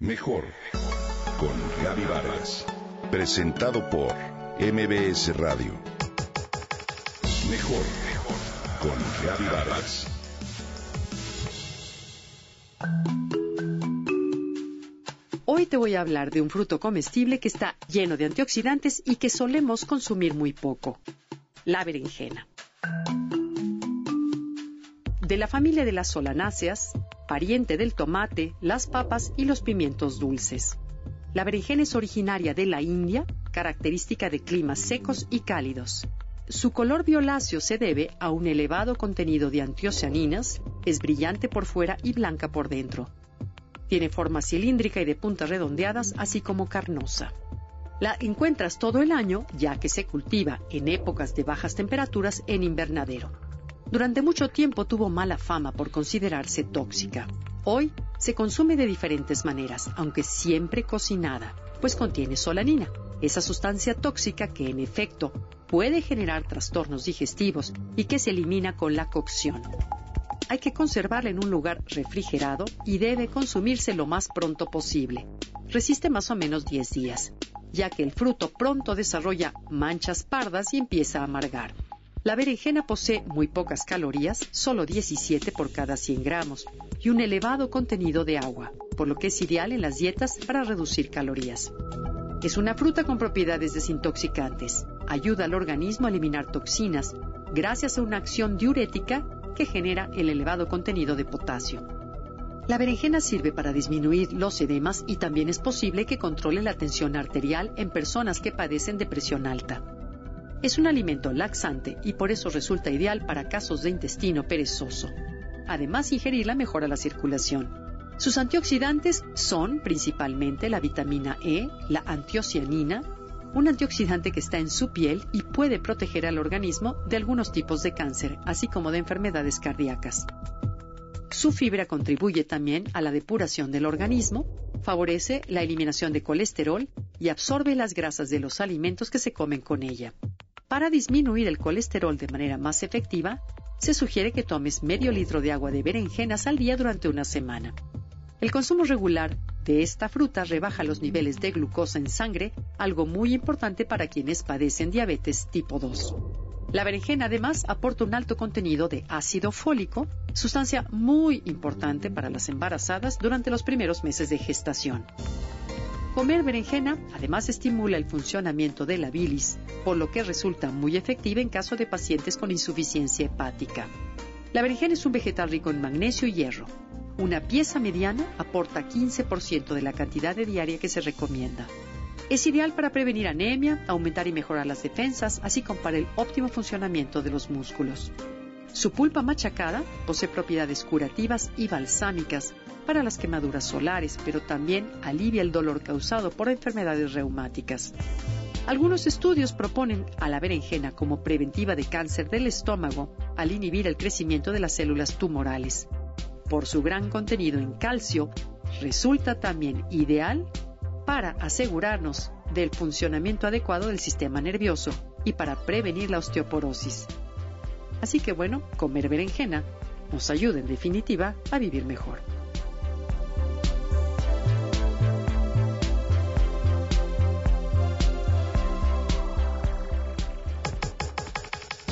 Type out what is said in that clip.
Mejor con Gaby Vargas. Presentado por MBS Radio. Mejor con Gaby. Hoy te voy a hablar de un fruto comestible que está lleno de antioxidantes y que solemos consumir muy poco. La berenjena. De la familia de las solanáceas, pariente del tomate, las papas y los pimientos dulces. La berenjena es originaria de la India, característica de climas secos y cálidos. Su color violáceo se debe a un elevado contenido de antiocianinas, es brillante por fuera y blanca por dentro. Tiene forma cilíndrica y de puntas redondeadas, así como carnosa. La encuentras todo el año, ya que se cultiva en épocas de bajas temperaturas en invernadero. Durante mucho tiempo tuvo mala fama por considerarse tóxica. Hoy se consume de diferentes maneras, aunque siempre cocinada, pues contiene solanina, esa sustancia tóxica que en efecto puede generar trastornos digestivos y que se elimina con la cocción. Hay que conservarla en un lugar refrigerado y debe consumirse lo más pronto posible. Resiste más o menos 10 días, ya que el fruto pronto desarrolla manchas pardas y empieza a amargar. La berenjena posee muy pocas calorías, solo 17 por cada 100 gramos, y un elevado contenido de agua, por lo que es ideal en las dietas para reducir calorías. Es una fruta con propiedades desintoxicantes. Ayuda al organismo a eliminar toxinas gracias a una acción diurética que genera el elevado contenido de potasio. La berenjena sirve para disminuir los edemas y también es posible que controle la tensión arterial en personas que padecen de presión alta. Es un alimento laxante y por eso resulta ideal para casos de intestino perezoso. Además, ingerirla mejora la circulación. Sus antioxidantes son principalmente la vitamina E, la antiocianina, un antioxidante que está en su piel y puede proteger al organismo de algunos tipos de cáncer, así como de enfermedades cardíacas. Su fibra contribuye también a la depuración del organismo, favorece la eliminación de colesterol y absorbe las grasas de los alimentos que se comen con ella. Para disminuir el colesterol de manera más efectiva, se sugiere que tomes medio litro de agua de berenjenas al día durante una semana. El consumo regular de esta fruta rebaja los niveles de glucosa en sangre, algo muy importante para quienes padecen diabetes tipo 2. La berenjena además aporta un alto contenido de ácido fólico, sustancia muy importante para las embarazadas durante los primeros meses de gestación. Comer berenjena además estimula el funcionamiento de la bilis, por lo que resulta muy efectiva en caso de pacientes con insuficiencia hepática. La berenjena es un vegetal rico en magnesio y hierro. Una pieza mediana aporta 15% de la cantidad de diaria que se recomienda. Es ideal para prevenir anemia, aumentar y mejorar las defensas, así como para el óptimo funcionamiento de los músculos. Su pulpa machacada posee propiedades curativas y balsámicas para las quemaduras solares, pero también alivia el dolor causado por enfermedades reumáticas. Algunos estudios proponen a la berenjena como preventiva de cáncer del estómago al inhibir el crecimiento de las células tumorales. Por su gran contenido en calcio, resulta también ideal para asegurarnos del funcionamiento adecuado del sistema nervioso y para prevenir la osteoporosis. Así que bueno, comer berenjena nos ayuda en definitiva a vivir mejor.